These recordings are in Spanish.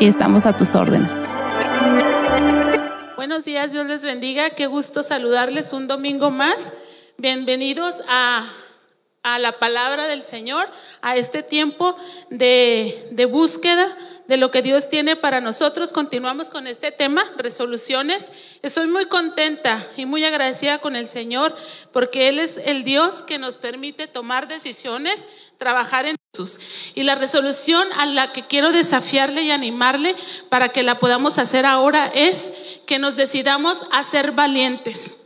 y estamos a tus órdenes. Buenos días, Dios les bendiga. Qué gusto saludarles un domingo más. Bienvenidos a, a la palabra del Señor, a este tiempo de, de búsqueda de lo que Dios tiene para nosotros. Continuamos con este tema, resoluciones. Estoy muy contenta y muy agradecida con el Señor porque Él es el Dios que nos permite tomar decisiones, trabajar en Jesús. Y la resolución a la que quiero desafiarle y animarle para que la podamos hacer ahora es que nos decidamos a ser valientes,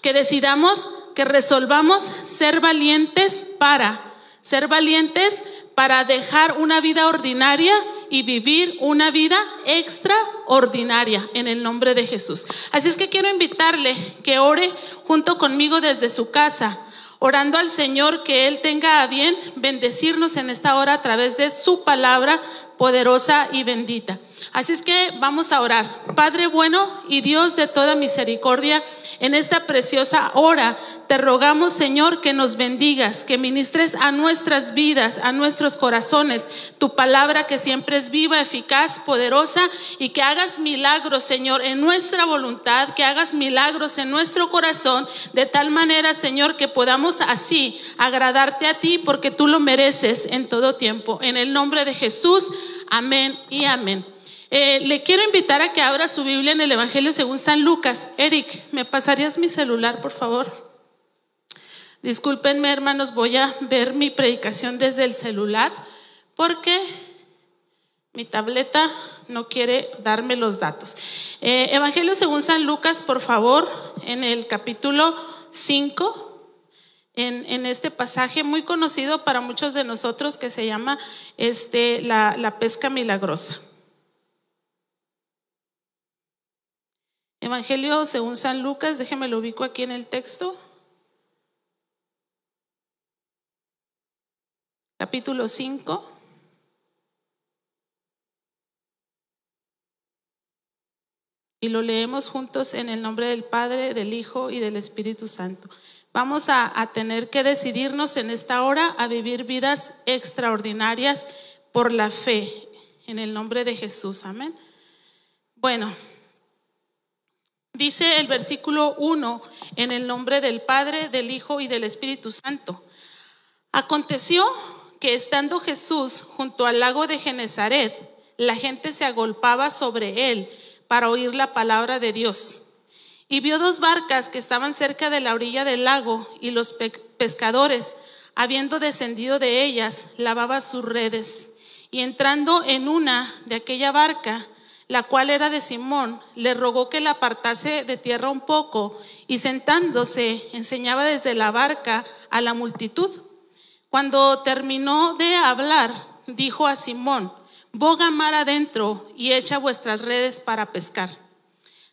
que decidamos, que resolvamos ser valientes para, ser valientes para dejar una vida ordinaria y vivir una vida extraordinaria en el nombre de Jesús. Así es que quiero invitarle que ore junto conmigo desde su casa, orando al Señor que Él tenga a bien bendecirnos en esta hora a través de su palabra poderosa y bendita. Así es que vamos a orar. Padre bueno y Dios de toda misericordia, en esta preciosa hora te rogamos, Señor, que nos bendigas, que ministres a nuestras vidas, a nuestros corazones, tu palabra que siempre es viva, eficaz, poderosa y que hagas milagros, Señor, en nuestra voluntad, que hagas milagros en nuestro corazón, de tal manera, Señor, que podamos así agradarte a ti porque tú lo mereces en todo tiempo. En el nombre de Jesús, amén y amén. Eh, le quiero invitar a que abra su Biblia en el Evangelio según San Lucas. Eric, ¿me pasarías mi celular, por favor? Discúlpenme, hermanos, voy a ver mi predicación desde el celular porque mi tableta no quiere darme los datos. Eh, Evangelio según San Lucas, por favor, en el capítulo 5. En, este pasaje muy conocido para muchos de nosotros que se llama este, la, la pesca milagrosa. Evangelio según San Lucas, déjeme lo ubico aquí en el texto. Capítulo 5. Y lo leemos juntos en el nombre del Padre, del Hijo y del Espíritu Santo. Vamos a, tener que decidirnos en esta hora a vivir vidas extraordinarias por la fe, en el nombre de Jesús. Amén. Bueno. Dice el versículo 1 en el nombre del Padre, del Hijo y del Espíritu Santo. Aconteció que estando Jesús junto al lago de Genezaret, la gente se agolpaba sobre él para oír la palabra de Dios. Y vio dos barcas que estaban cerca de la orilla del lago y los pescadores, habiendo descendido de ellas, lavaban sus redes. Y entrando en una de aquella barca, la cual era de Simón, le rogó que la apartase de tierra un poco y sentándose enseñaba desde la barca a la multitud. Cuando terminó de hablar, dijo a Simón, boga mar adentro y echa vuestras redes para pescar.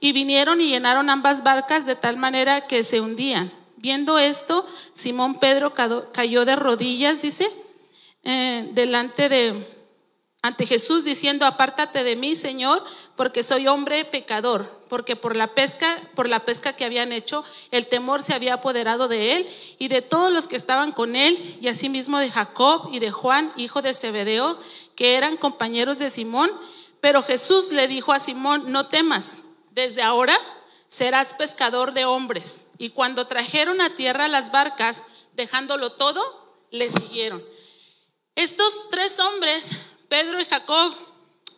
Y vinieron y llenaron ambas barcas de tal manera que se hundían. Viendo esto, Simón Pedro cayó de rodillas, dice, eh, delante de, ante Jesús diciendo, apártate de mí, Señor, porque soy hombre pecador, porque por la pesca, por la pesca que habían hecho, el temor se había apoderado de él y de todos los que estaban con él, y asimismo de Jacob y de Juan, hijo de Zebedeo, que eran compañeros de Simón. Pero Jesús le dijo a Simón, no temas, desde ahora serás pescador de hombres. Y cuando trajeron a tierra las barcas, dejándolo todo, le siguieron. Estos tres hombres Pedro y Jacob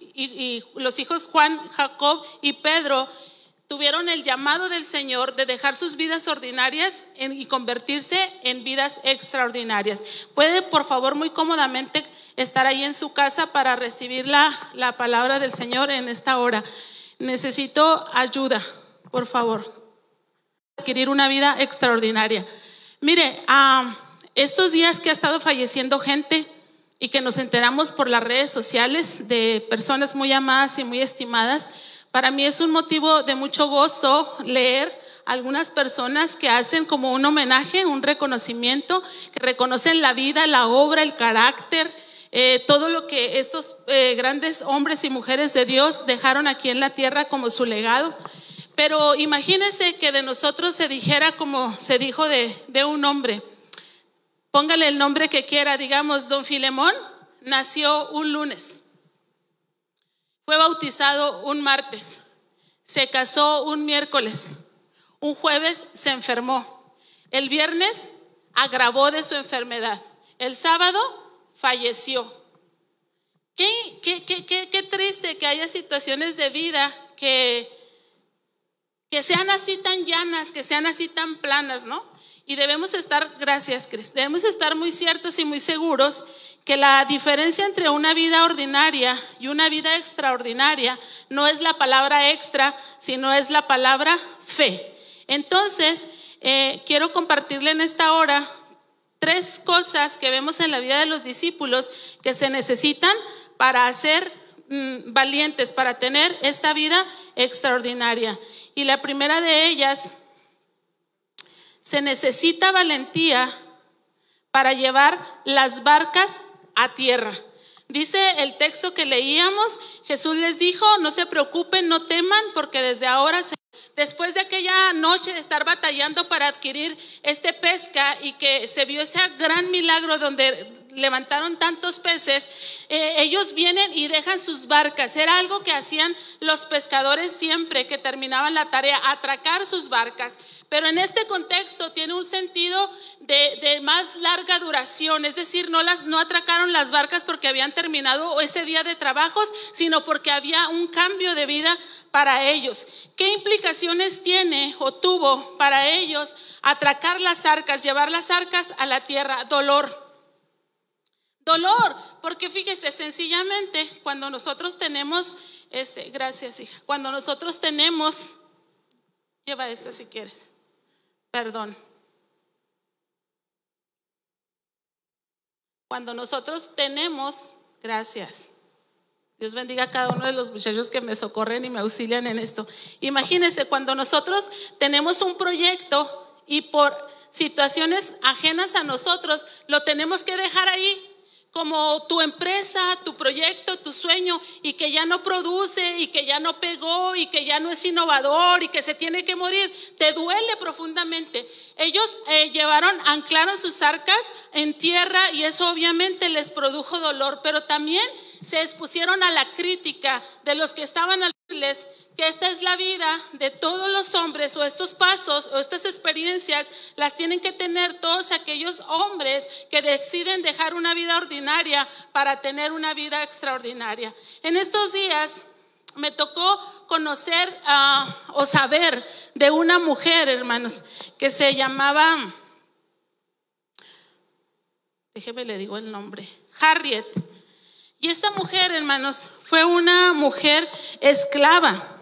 y, los hijos Juan, Jacob y Pedro tuvieron el llamado del Señor de dejar sus vidas ordinarias y convertirse en vidas extraordinarias. Puede, por favor, muy cómodamente estar ahí en su casa para recibir la, la palabra del Señor en esta hora. Necesito ayuda, por favor. Adquirir una vida extraordinaria. Mire, ah, estos días que ha estado falleciendo gente, y que nos enteramos por las redes sociales de personas muy amadas y muy estimadas, para mí es un motivo de mucho gozo leer algunas personas que hacen como un homenaje, un reconocimiento, que reconocen la vida, la obra, el carácter, eh, todo lo que estos eh, grandes hombres y mujeres de Dios dejaron aquí en la tierra como su legado. Pero imagínense que de nosotros se dijera como se dijo de, de un hombre, Póngale el nombre que quiera, digamos, don Filemón nació un lunes, fue bautizado un martes, se casó un miércoles, un jueves se enfermó, el viernes agravó de su enfermedad, el sábado falleció. Qué, qué, qué, qué triste que haya situaciones de vida que, que sean así tan llanas, que sean así tan planas, ¿no? Y debemos estar, gracias Cris, debemos estar muy ciertos y muy seguros que la diferencia entre una vida ordinaria y una vida extraordinaria no es la palabra extra, sino es la palabra fe. Entonces, eh, quiero compartirle en esta hora tres cosas que vemos en la vida de los discípulos que se necesitan para ser mm, valientes, para tener esta vida extraordinaria. Y la primera de ellas se necesita valentía para llevar las barcas a tierra. Dice el texto que leíamos, Jesús les dijo, no se preocupen, no teman, porque desde ahora, después de aquella noche de estar batallando para adquirir este pesca y que se vio ese gran milagro donde levantaron tantos peces, eh, ellos vienen y dejan sus barcas. Era algo que hacían los pescadores siempre que terminaban la tarea, atracar sus barcas. Pero en este contexto tiene un sentido de, más larga duración, es decir, no, no atracaron las barcas porque habían terminado ese día de trabajos, sino porque había un cambio de vida para ellos. ¿Qué implicaciones tiene o tuvo para ellos atracar las arcas, llevar las arcas a la tierra? Dolor Dolor, porque fíjese, sencillamente cuando nosotros tenemos, este, gracias hija, cuando nosotros tenemos, lleva esta si quieres, perdón. Cuando nosotros tenemos, gracias. Dios bendiga a cada uno de los muchachos que me socorren y me auxilian en esto. Imagínense, cuando nosotros tenemos un proyecto y por situaciones ajenas a nosotros, lo tenemos que dejar ahí como tu empresa, tu proyecto, tu sueño y que ya no produce y que ya no pegó y que ya no es innovador y que se tiene que morir, te duele profundamente. Ellos eh, llevaron, anclaron sus arcas en tierra y eso obviamente les produjo dolor, pero también se expusieron a la crítica de los que estaban al que esta es la vida de todos hombres o estos pasos o estas experiencias las tienen que tener todos aquellos hombres que deciden dejar una vida ordinaria para tener una vida extraordinaria. En estos días me tocó conocer ah, o saber de una mujer, hermanos, que se llamaba, déjeme le digo el nombre, Harriet. Y esta mujer, hermanos, fue una mujer esclava.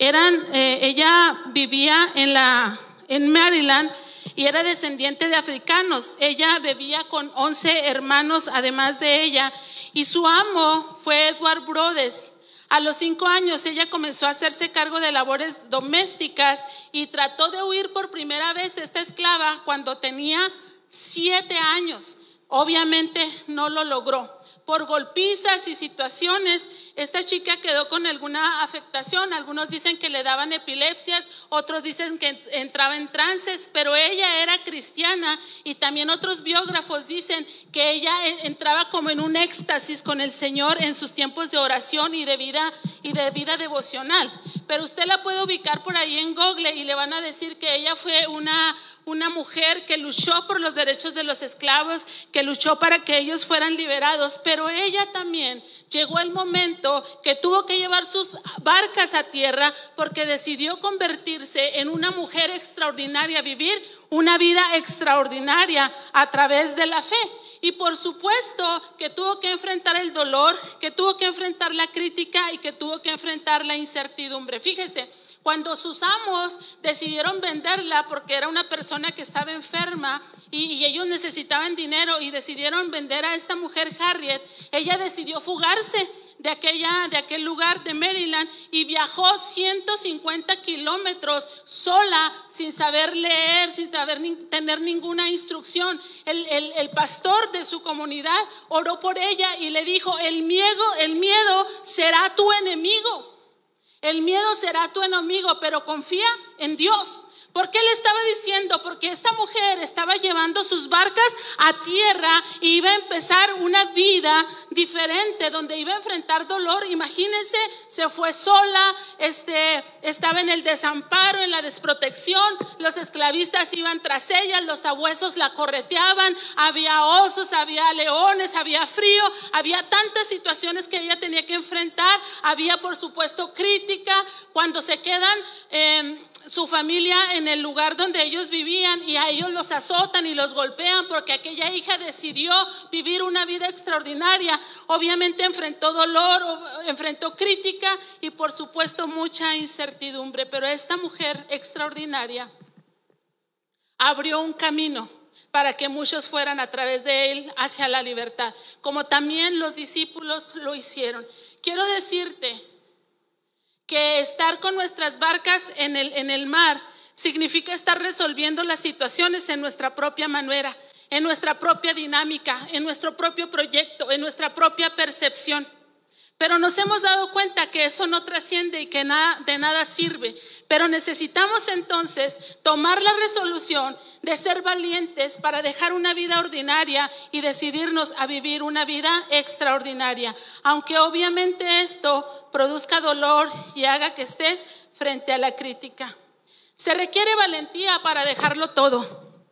Eran, eh, ella vivía en la, en Maryland y era descendiente de africanos. Ella bebía con 11 hermanos además de ella y su amo fue Edward Brodes. A los cinco años ella comenzó a hacerse cargo de labores domésticas y trató de huir por primera vez esta esclava cuando tenía siete años. Obviamente no lo logró por golpizas y situaciones, esta chica quedó con alguna afectación. Algunos dicen que le daban epilepsias, otros dicen que entraba en trances, pero ella era cristiana y también otros biógrafos dicen que ella entraba como en un éxtasis con el Señor en sus tiempos de oración y de vida y de vida devocional. Pero usted la puede ubicar por ahí en Google y le van a decir que ella fue una una mujer que luchó por los derechos de los esclavos, que luchó para que ellos fueran liberados, pero ella también llegó el momento que tuvo que llevar sus barcas a tierra porque decidió convertirse en una mujer extraordinaria, vivir una vida extraordinaria a través de la fe. Y por supuesto que tuvo que enfrentar el dolor, que tuvo que enfrentar la crítica y que tuvo que enfrentar la incertidumbre. Fíjese, cuando sus amos decidieron venderla porque era una persona que estaba enferma y, ellos necesitaban dinero y decidieron vender a esta mujer Harriet, ella decidió fugarse de, aquella, de aquel lugar de Maryland y viajó 150 kilómetros sola, sin saber leer, sin saber tener ninguna instrucción. El, el, pastor de su comunidad oró por ella y le dijo, el miedo, el miedo será tu enemigo. El miedo será tu enemigo, pero confía en Dios. ¿Por qué le estaba diciendo? Porque esta mujer estaba llevando sus barcas a tierra y iba a empezar una vida diferente donde iba a enfrentar dolor. Imagínense, se fue sola, este, estaba en el desamparo, en la desprotección. Los esclavistas iban tras ella, los abuesos la correteaban, había osos, había leones, había frío, había tantas situaciones que ella tenía que enfrentar. Había, por supuesto, crítica cuando se quedan. Em, su familia en el lugar donde ellos vivían y a ellos los azotan y los golpean porque aquella hija decidió vivir una vida extraordinaria. Obviamente enfrentó dolor, enfrentó crítica y por supuesto mucha incertidumbre, pero esta mujer extraordinaria abrió un camino para que muchos fueran a través de él hacia la libertad, como también los discípulos lo hicieron. Quiero decirte que estar con nuestras barcas en el, en el mar significa estar resolviendo las situaciones en nuestra propia manera, en nuestra propia dinámica, en nuestro propio proyecto, en nuestra propia percepción. Pero nos hemos dado cuenta que eso no trasciende y que de nada sirve. Pero necesitamos entonces tomar la resolución de ser valientes para dejar una vida ordinaria y decidirnos a vivir una vida extraordinaria. Aunque obviamente esto produzca dolor y haga que estés frente a la crítica. Se requiere valentía para dejarlo todo.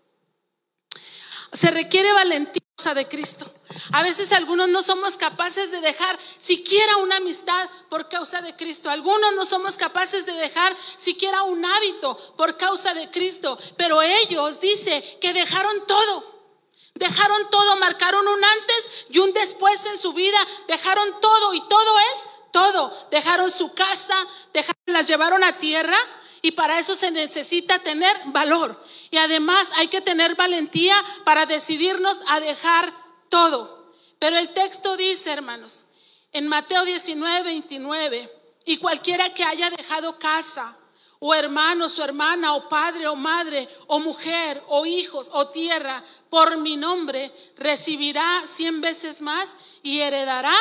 Se requiere valentía de Cristo. A veces algunos no somos capaces de dejar siquiera una amistad por causa de Cristo. Algunos no somos capaces de dejar siquiera un hábito por causa de Cristo. Pero ellos dice que dejaron todo. Dejaron todo, marcaron un antes y un después en su vida. Dejaron todo y todo es todo. Dejaron su casa, dejaron, las llevaron a tierra y para eso se necesita tener valor. Y además hay que tener valentía para decidirnos a dejar todo. Pero el texto dice, hermanos, en Mateo 19, 29, y cualquiera que haya dejado casa, o hermano, o hermana, o padre, o madre, o mujer, o hijos, o tierra, por mi nombre, recibirá cien veces más y heredará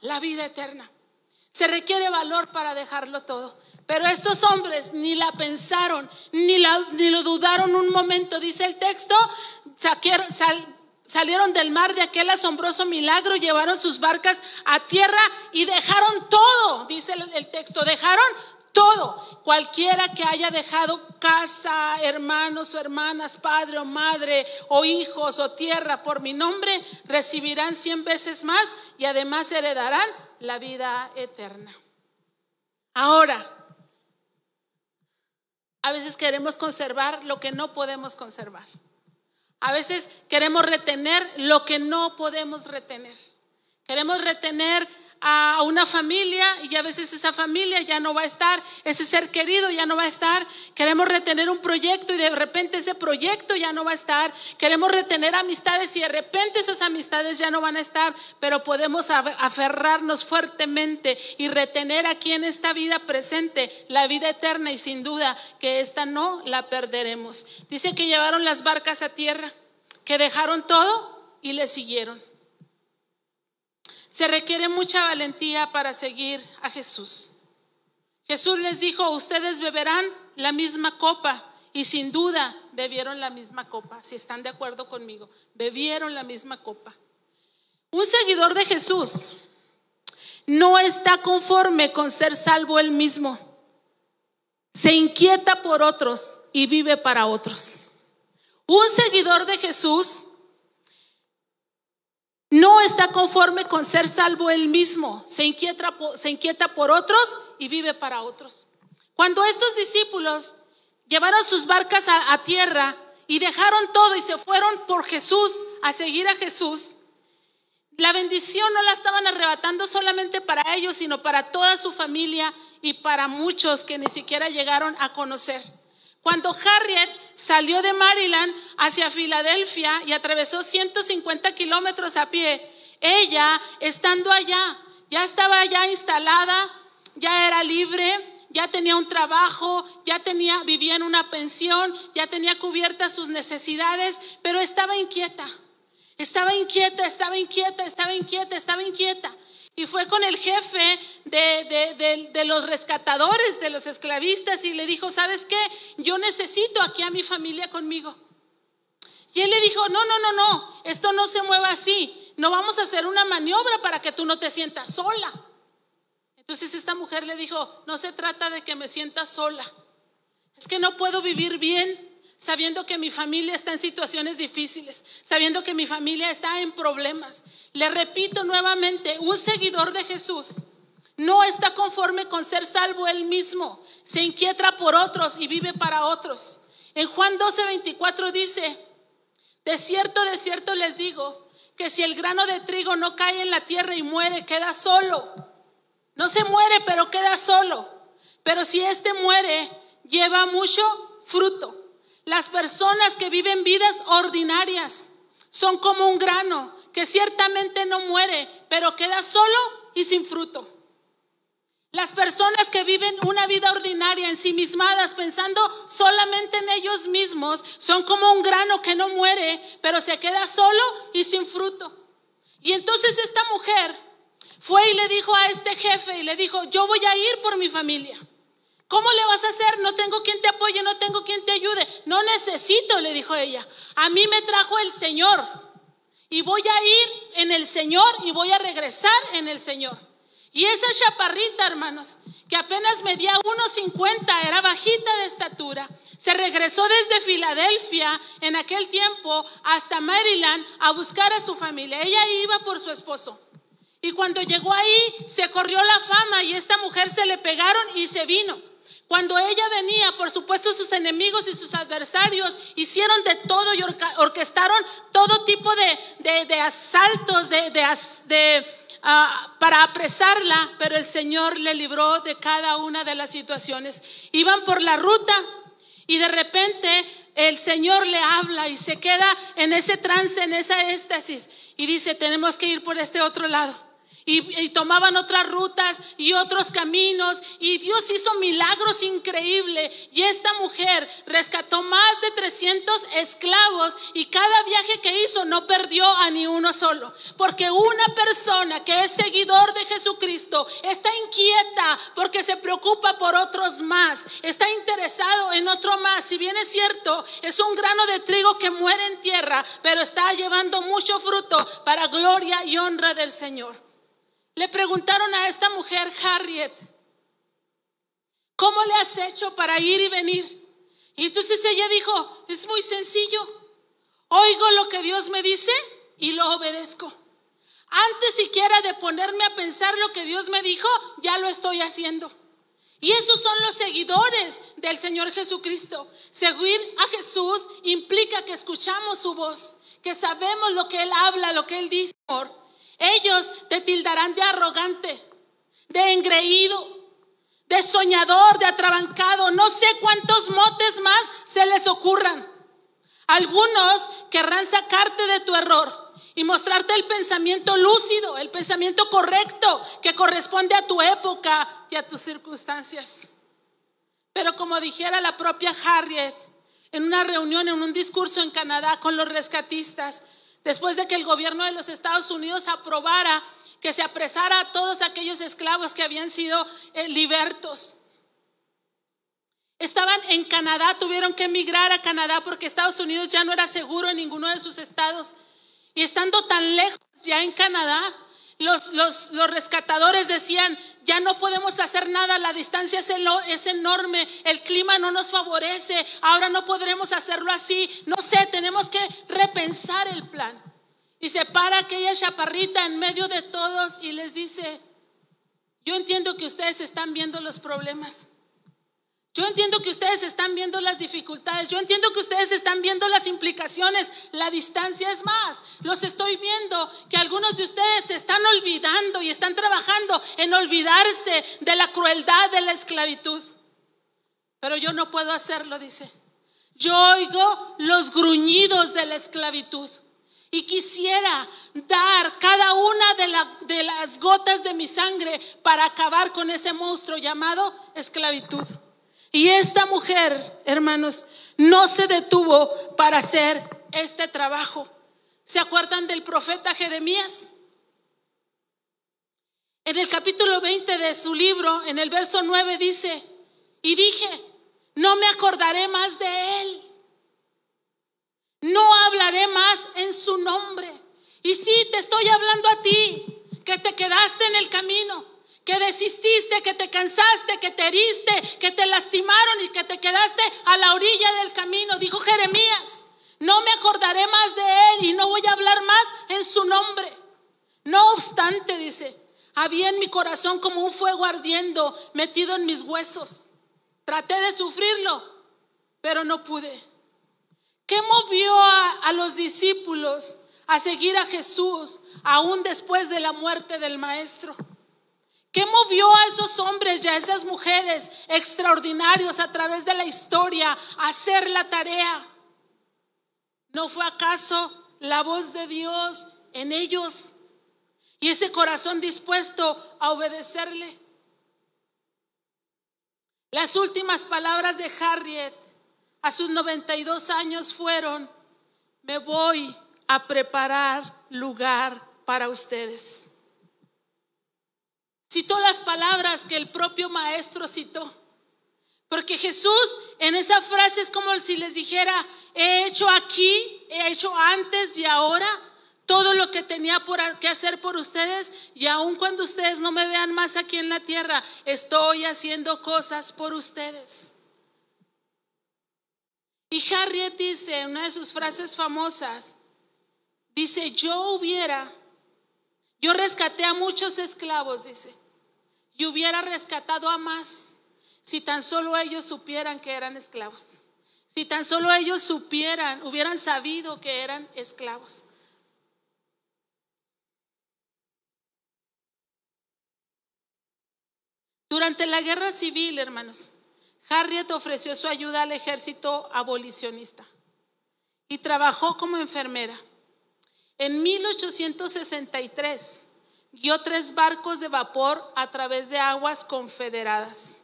la vida eterna. Se requiere valor para dejarlo todo. Pero estos hombres ni la pensaron, ni, lo dudaron un momento, dice el texto, salieron del mar de aquel asombroso milagro, llevaron sus barcas a tierra y dejaron todo, dice el texto, dejaron todo. Cualquiera que haya dejado casa, hermanos o hermanas, padre o madre, o hijos o tierra por mi nombre, recibirán cien veces más y además heredarán la vida eterna. Ahora, a veces queremos conservar lo que no podemos conservar. A veces queremos retener lo que no podemos retener. Queremos retener a una familia y a veces esa familia ya no va a estar, ese ser querido ya no va a estar. Queremos retener un proyecto y de repente ese proyecto ya no va a estar. Queremos retener amistades y de repente esas amistades ya no van a estar, pero podemos aferrarnos fuertemente y retener aquí en esta vida presente la vida eterna y sin duda que esta no la perderemos. Dice que llevaron las barcas a tierra, que dejaron todo y le siguieron. Se requiere mucha valentía para seguir a Jesús. Jesús les dijo, ustedes beberán la misma copa y sin duda bebieron la misma copa, si están de acuerdo conmigo, bebieron la misma copa. Un seguidor de Jesús no está conforme con ser salvo él mismo. Se inquieta por otros y vive para otros. Un seguidor de Jesús no está conforme con ser salvo él mismo, se inquieta, se inquieta por otros y vive para otros. Cuando estos discípulos llevaron sus barcas a, a tierra y dejaron todo y se fueron por Jesús a seguir a Jesús, la bendición no la estaban arrebatando solamente para ellos, sino para toda su familia y para muchos que ni siquiera llegaron a conocer. Cuando Harriet salió de Maryland hacia Filadelfia y atravesó 150 kilómetros a pie, ella, estando allá, ya estaba ya instalada, ya era libre, ya tenía un trabajo, ya tenía, vivía en una pensión, ya tenía cubiertas sus necesidades, pero estaba inquieta. Estaba inquieta, estaba inquieta, estaba inquieta, estaba inquieta. Y fue con el jefe de, los rescatadores, de los esclavistas, y le dijo, ¿sabes qué? Yo necesito aquí a mi familia conmigo. Y él le dijo, no, no, no, no, esto no se mueva así. No vamos a hacer una maniobra para que tú no te sientas sola. Entonces esta mujer le dijo, no se trata de que me sienta sola. Es que no puedo vivir bien sabiendo que mi familia está en situaciones difíciles, sabiendo que mi familia está en problemas. Le repito nuevamente, un seguidor de Jesús no está conforme con ser salvo él mismo, se inquieta por otros y vive para otros. En Juan 12, 24 dice, de cierto, de cierto les digo, que si el grano de trigo no cae en la tierra y muere, queda solo. No se muere, pero queda solo. Pero si éste muere, lleva mucho fruto. Las personas que viven vidas ordinarias son como un grano que ciertamente no muere, pero queda solo y sin fruto. Las personas que viven una vida ordinaria, ensimismadas, pensando solamente en ellos mismos, son como un grano que no muere, pero se queda solo y sin fruto. Y entonces esta mujer fue y le dijo a este jefe y le dijo, yo voy a ir por mi familia. ¿Cómo le vas a hacer? No tengo quien te apoye, no tengo. No necesito, le dijo ella. A mí me trajo el Señor. Y voy a ir en el Señor y voy a regresar en el Señor. Y esa chaparrita, hermanos, que apenas medía 1,50, era bajita de estatura, se regresó desde Filadelfia en aquel tiempo hasta Maryland a buscar a su familia. Ella iba por su esposo. Y cuando llegó ahí, se corrió la fama y esta mujer se le pegaron y se vino. Cuando ella venía, por supuesto sus enemigos y sus adversarios hicieron de todo y orquestaron todo tipo de, asaltos de, ah, para apresarla, pero el Señor le libró de cada una de las situaciones. Iban por la ruta y de repente el Señor le habla y se queda en ese trance, en esa éxtasis y dice, tenemos que ir por este otro lado y, tomaban otras rutas y otros caminos y Dios hizo milagros increíbles y esta mujer rescató más de 300 esclavos y cada viaje que hizo no perdió a ni uno solo, porque una persona que es seguidor de Jesucristo está inquieta porque se preocupa por otros más, está interesado en otro más, si bien es cierto, es un grano de trigo que muere en tierra, pero está llevando mucho fruto para gloria y honra del Señor. Le preguntaron a esta mujer, Harriet, ¿cómo le has hecho para ir y venir? Y entonces ella dijo, es muy sencillo. Oigo lo que Dios me dice y lo obedezco. Antes siquiera de ponerme a pensar lo que Dios me dijo, ya lo estoy haciendo. Y esos son los seguidores del Señor Jesucristo. Seguir a Jesús implica que escuchamos su voz, que sabemos lo que Él habla, lo que Él dice. Ellos te tildarán de arrogante, de engreído, de soñador, de atrabancado. No sé cuántos motes más se les ocurran. Algunos querrán sacarte de tu error y mostrarte el pensamiento lúcido, el pensamiento correcto que corresponde a tu época y a tus circunstancias. Pero como dijera la propia Harriet en una reunión, en un discurso en Canadá con los rescatistas, después de que el gobierno de los Estados Unidos aprobara que se apresara a todos aquellos esclavos que habían sido eh, libertos. Estaban en Canadá, tuvieron que emigrar a Canadá porque Estados Unidos ya no era seguro en ninguno de sus estados. Y estando tan lejos ya en Canadá, los, los, los, rescatadores decían, ya no podemos hacer nada, la distancia es, es, enorme, el clima no nos favorece, ahora no podremos hacerlo así, no sé, tenemos que repensar el plan. Y se para aquella chaparrita en medio de todos y les dice, yo entiendo que ustedes están viendo los problemas. Yo entiendo que ustedes están viendo las dificultades, yo entiendo que ustedes están viendo las implicaciones, la distancia es más. Los estoy viendo que algunos de ustedes se están olvidando y están trabajando en olvidarse de la crueldad de la esclavitud. Pero yo no puedo hacerlo, dice. Yo oigo los gruñidos de la esclavitud. Y quisiera dar cada una de, de, las gotas de mi sangre para acabar con ese monstruo llamado esclavitud. Y esta mujer, hermanos, no se detuvo para hacer este trabajo. ¿Se acuerdan del profeta Jeremías? En el capítulo 20 de su libro, en el verso 9 dice, y dije, no me acordaré más de él no hablaré más en su nombre. Y sí, te estoy hablando a ti, que te quedaste en el camino, que desististe, que te cansaste, que te heriste, que te lastimaron y que te quedaste a la orilla del camino. Dijo Jeremías, no me acordaré más de él y no voy a hablar más en su nombre. No obstante, dice, había en mi corazón como un fuego ardiendo metido en mis huesos. Traté de sufrirlo, pero no pude. ¿Qué movió a, los discípulos a seguir a Jesús aún después de la muerte del Maestro? ¿Qué movió a esos hombres y a esas mujeres extraordinarios a través de la historia a hacer la tarea? ¿No fue acaso la voz de Dios en ellos y ese corazón dispuesto a obedecerle? Las últimas palabras de Harriet a sus 92 años fueron, me voy a preparar lugar para ustedes. Citó las palabras que el propio maestro citó. Porque Jesús en esa frase es como si les dijera, he hecho aquí, he hecho antes y ahora todo lo que tenía por, que hacer por ustedes y aun cuando ustedes no me vean más aquí en la tierra, estoy haciendo cosas por ustedes. Y Harriet dice, en una de sus frases famosas, dice, yo hubiera, yo rescaté a muchos esclavos, dice, y hubiera rescatado a más si tan solo ellos supieran que eran esclavos. Si tan solo ellos supieran, hubieran sabido que eran esclavos. Durante la guerra civil, hermanos, Harriet ofreció su ayuda al ejército abolicionista y trabajó como enfermera. En 1863 guió tres barcos de vapor a través de aguas confederadas.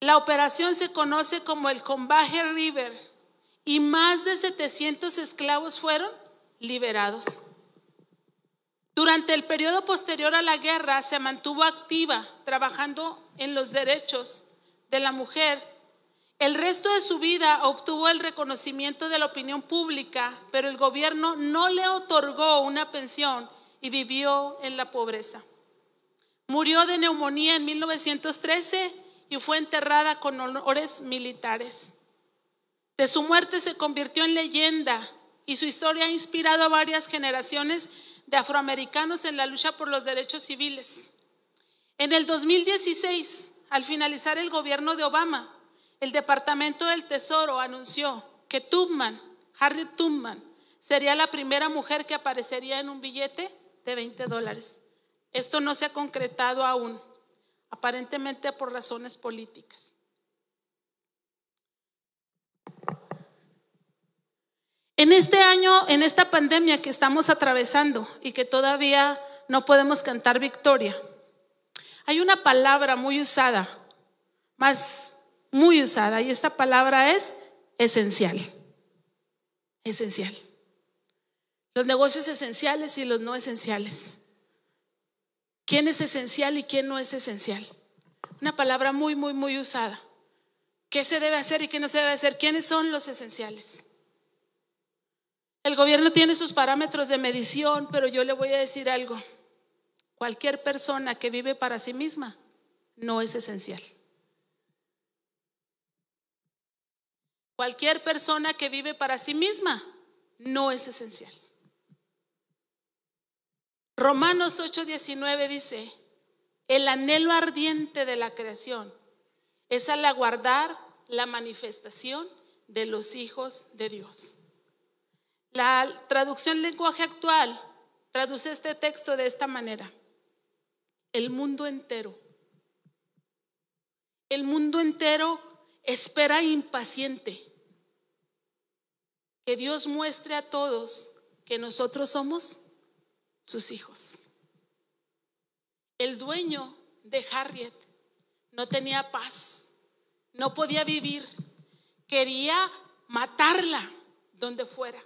La operación se conoce como el Combahee River y más de 700 esclavos fueron liberados. Durante el periodo posterior a la guerra se mantuvo activa trabajando en los derechos de la mujer. El resto de su vida obtuvo el reconocimiento de la opinión pública, pero el gobierno no le otorgó una pensión y vivió en la pobreza. Murió de neumonía en 1913 y fue enterrada con honores militares. De su muerte se convirtió en leyenda y su historia ha inspirado a varias generaciones de afroamericanos en la lucha por los derechos civiles. En el 2016, al finalizar el gobierno de Obama, el Departamento del Tesoro anunció que Tubman, Harry Tubman, sería la primera mujer que aparecería en un billete de 20 dólares. Esto no se ha concretado aún, aparentemente por razones políticas. En este año, en esta pandemia que estamos atravesando y que todavía no podemos cantar victoria, hay una palabra muy usada, más muy usada, y esta palabra es esencial. Esencial. Los negocios esenciales y los no esenciales. ¿Quién es esencial y quién no es esencial? Una palabra muy, muy, muy usada. ¿Qué se debe hacer y qué no se debe hacer? ¿Quiénes son los esenciales? El gobierno tiene sus parámetros de medición, pero yo le voy a decir algo. Cualquier persona que vive para sí misma no es esencial. Cualquier persona que vive para sí misma no es esencial. Romanos 8:19 dice, el anhelo ardiente de la creación es al aguardar la manifestación de los hijos de Dios. La traducción lenguaje actual traduce este texto de esta manera. El mundo entero. El mundo entero espera impaciente que Dios muestre a todos que nosotros somos sus hijos. El dueño de Harriet no tenía paz, no podía vivir, quería matarla donde fuera.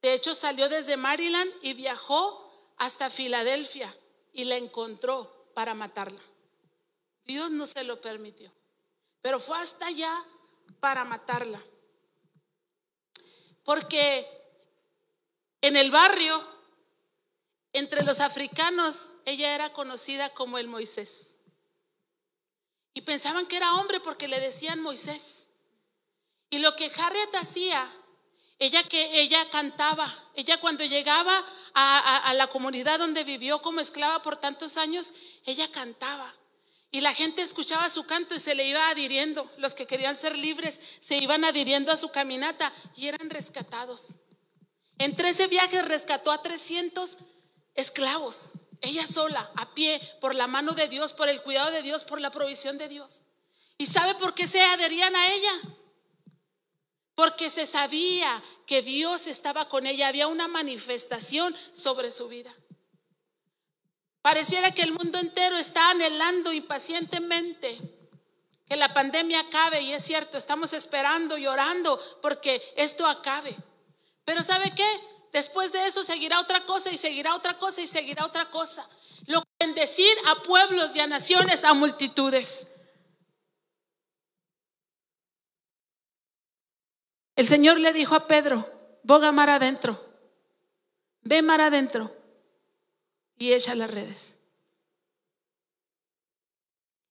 De hecho, salió desde Maryland y viajó hasta Filadelfia y la encontró para matarla. Dios no se lo permitió, pero fue hasta allá para matarla. Porque en el barrio, entre los africanos, ella era conocida como el Moisés. Y pensaban que era hombre porque le decían Moisés. Y lo que Harriet hacía ella que ella cantaba, ella cuando llegaba a, la comunidad donde vivió como esclava por tantos años, ella cantaba. Y la gente escuchaba su canto y se le iba adhiriendo. Los que querían ser libres se iban adhiriendo a su caminata y eran rescatados. En 13 viajes rescató a 300 esclavos, ella sola, a pie, por la mano de Dios, por el cuidado de Dios, por la provisión de Dios. ¿Y sabe por qué se adherían a ella? porque se sabía que Dios estaba con ella, había una manifestación sobre su vida. Pareciera que el mundo entero está anhelando impacientemente que la pandemia acabe y es cierto, estamos esperando y orando porque esto acabe. Pero ¿sabe qué? Después de eso seguirá otra cosa y seguirá otra cosa y seguirá otra cosa. Lo que decir a pueblos y a naciones, a multitudes. El Señor le dijo a Pedro, boga mar adentro, ve mar adentro y echa las redes.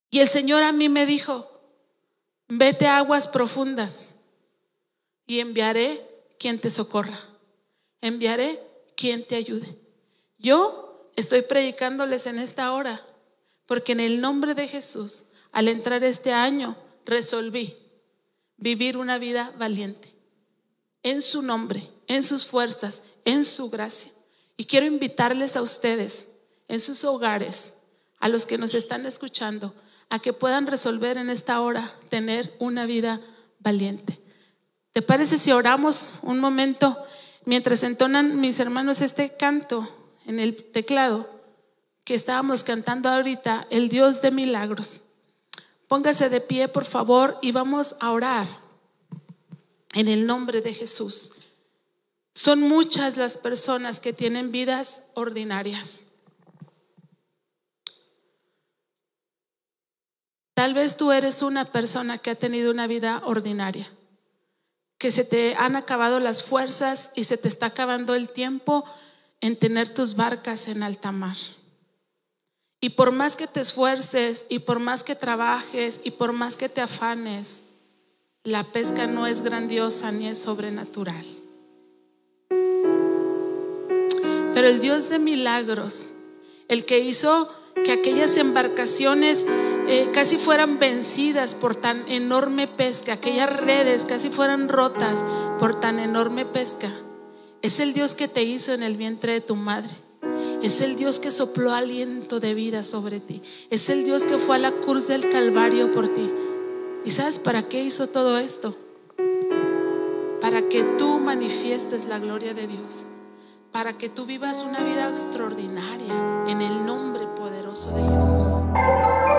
Y el Señor a mí me dijo, vete a aguas profundas y enviaré quien te socorra, enviaré quien te ayude. Yo estoy predicándoles en esta hora, porque en el nombre de Jesús, al entrar este año, resolví vivir una vida valiente en su nombre, en sus fuerzas, en su gracia. Y quiero invitarles a ustedes, en sus hogares, a los que nos están escuchando, a que puedan resolver en esta hora tener una vida valiente. ¿Te parece si oramos un momento mientras entonan mis hermanos este canto en el teclado que estábamos cantando ahorita, el Dios de milagros? Póngase de pie, por favor, y vamos a orar en el nombre de Jesús. Son muchas las personas que tienen vidas ordinarias. Tal vez tú eres una persona que ha tenido una vida ordinaria, que se te han acabado las fuerzas y se te está acabando el tiempo en tener tus barcas en alta mar. Y por más que te esfuerces y por más que trabajes y por más que te afanes, la pesca no es grandiosa ni es sobrenatural. Pero el Dios de milagros, el que hizo que aquellas embarcaciones eh, casi fueran vencidas por tan enorme pesca, aquellas redes casi fueran rotas por tan enorme pesca, Es el Dios que te hizo en el vientre de tu madre. Es el Dios que sopló aliento de vida sobre ti. Es el Dios que fue a la cruz del Calvario por ti. ¿Y sabes para qué hizo todo esto? para que tú manifiestes la gloria de Dios, para que tú vivas una vida extraordinaria en el nombre poderoso de Jesús.